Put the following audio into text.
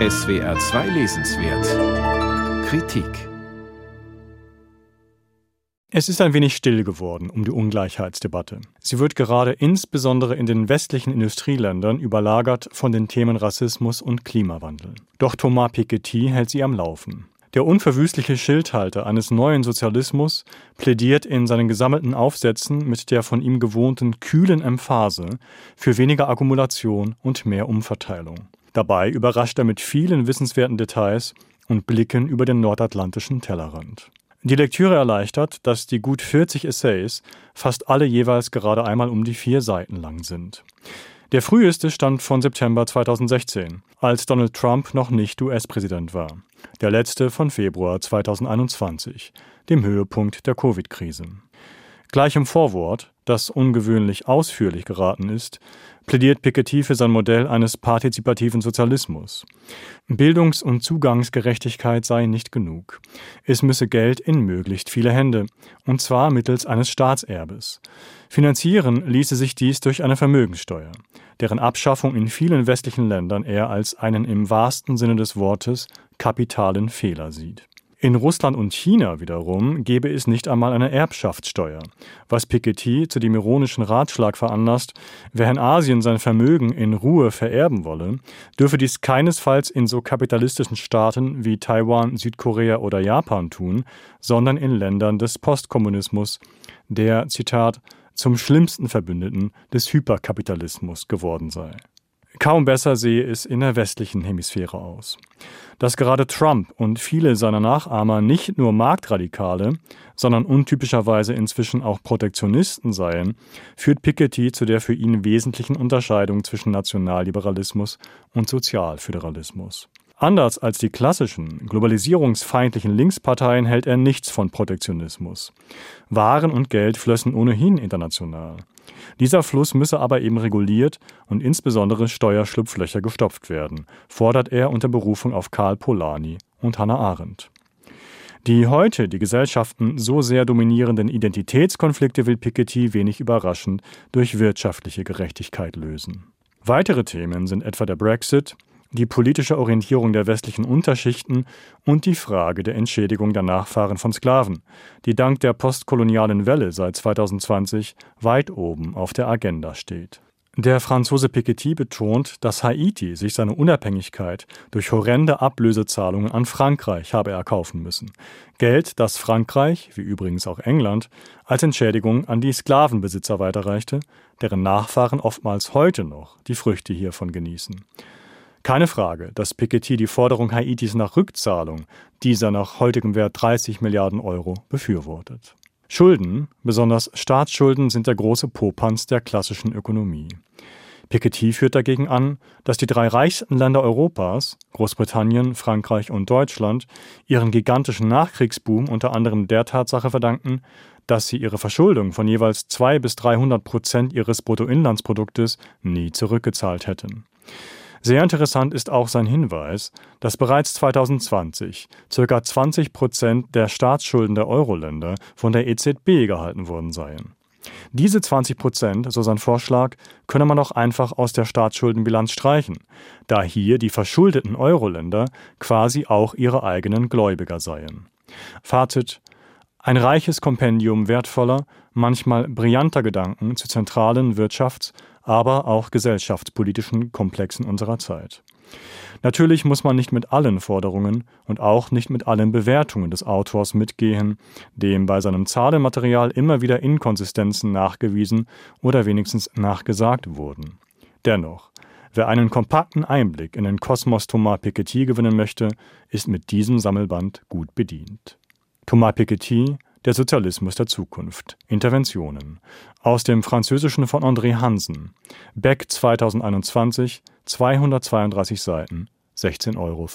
SWR 2 Lesenswert Kritik Es ist ein wenig still geworden um die Ungleichheitsdebatte. Sie wird gerade insbesondere in den westlichen Industrieländern überlagert von den Themen Rassismus und Klimawandel. Doch Thomas Piketty hält sie am Laufen. Der unverwüstliche Schildhalter eines neuen Sozialismus plädiert in seinen gesammelten Aufsätzen mit der von ihm gewohnten kühlen Emphase für weniger Akkumulation und mehr Umverteilung. Dabei überrascht er mit vielen wissenswerten Details und Blicken über den nordatlantischen Tellerrand. Die Lektüre erleichtert, dass die gut 40 Essays fast alle jeweils gerade einmal um die vier Seiten lang sind. Der früheste stammt von September 2016, als Donald Trump noch nicht US-Präsident war. Der letzte von Februar 2021, dem Höhepunkt der Covid-Krise. Gleich im Vorwort, das ungewöhnlich ausführlich geraten ist, plädiert Piketty für sein Modell eines partizipativen Sozialismus. Bildungs- und Zugangsgerechtigkeit sei nicht genug. Es müsse Geld in möglichst viele Hände, und zwar mittels eines Staatserbes. Finanzieren ließe sich dies durch eine Vermögenssteuer, deren Abschaffung in vielen westlichen Ländern er als einen im wahrsten Sinne des Wortes kapitalen Fehler sieht. In Russland und China wiederum gäbe es nicht einmal eine Erbschaftssteuer, was Piketty zu dem ironischen Ratschlag veranlasst, wer in Asien sein Vermögen in Ruhe vererben wolle, dürfe dies keinesfalls in so kapitalistischen Staaten wie Taiwan, Südkorea oder Japan tun, sondern in Ländern des Postkommunismus, der, Zitat, zum schlimmsten Verbündeten des Hyperkapitalismus geworden sei. Kaum besser sehe es in der westlichen Hemisphäre aus. Dass gerade Trump und viele seiner Nachahmer nicht nur Marktradikale, sondern untypischerweise inzwischen auch Protektionisten seien, führt Piketty zu der für ihn wesentlichen Unterscheidung zwischen Nationalliberalismus und Sozialföderalismus. Anders als die klassischen, globalisierungsfeindlichen Linksparteien hält er nichts von Protektionismus. Waren und Geld flössen ohnehin international. Dieser Fluss müsse aber eben reguliert und insbesondere Steuerschlupflöcher gestopft werden, fordert er unter Berufung auf Karl Polanyi und Hannah Arendt. Die heute die Gesellschaften so sehr dominierenden Identitätskonflikte will Piketty wenig überraschend durch wirtschaftliche Gerechtigkeit lösen. Weitere Themen sind etwa der Brexit, die politische Orientierung der westlichen Unterschichten und die Frage der Entschädigung der Nachfahren von Sklaven, die dank der postkolonialen Welle seit 2020 weit oben auf der Agenda steht. Der Franzose Piketty betont, dass Haiti sich seine Unabhängigkeit durch horrende Ablösezahlungen an Frankreich habe erkaufen müssen. Geld, das Frankreich, wie übrigens auch England, als Entschädigung an die Sklavenbesitzer weiterreichte, deren Nachfahren oftmals heute noch die Früchte hiervon genießen. Keine Frage, dass Piketty die Forderung Haitis nach Rückzahlung dieser nach heutigem Wert 30 Milliarden Euro befürwortet. Schulden, besonders Staatsschulden, sind der große Popanz der klassischen Ökonomie. Piketty führt dagegen an, dass die drei reichsten Länder Europas, Großbritannien, Frankreich und Deutschland, ihren gigantischen Nachkriegsboom unter anderem der Tatsache verdanken, dass sie ihre Verschuldung von jeweils 2 bis 300 Prozent ihres Bruttoinlandsproduktes nie zurückgezahlt hätten. Sehr interessant ist auch sein Hinweis, dass bereits 2020 ca. 20 Prozent der Staatsschulden der Euro-Länder von der EZB gehalten worden seien. Diese 20 Prozent, so sein Vorschlag, könne man auch einfach aus der Staatsschuldenbilanz streichen, da hier die verschuldeten Euro-Länder quasi auch ihre eigenen Gläubiger seien. Fazit: Ein reiches Kompendium wertvoller, manchmal brillanter Gedanken zu zentralen Wirtschafts- aber auch gesellschaftspolitischen Komplexen unserer Zeit. Natürlich muss man nicht mit allen Forderungen und auch nicht mit allen Bewertungen des Autors mitgehen, dem bei seinem Zahlenmaterial immer wieder Inkonsistenzen nachgewiesen oder wenigstens nachgesagt wurden. Dennoch, wer einen kompakten Einblick in den Kosmos Thomas Piketty gewinnen möchte, ist mit diesem Sammelband gut bedient. Thomas Piketty der Sozialismus der Zukunft. Interventionen. Aus dem Französischen von André Hansen. Beck 2021, 232 Seiten, 16,95 Euro.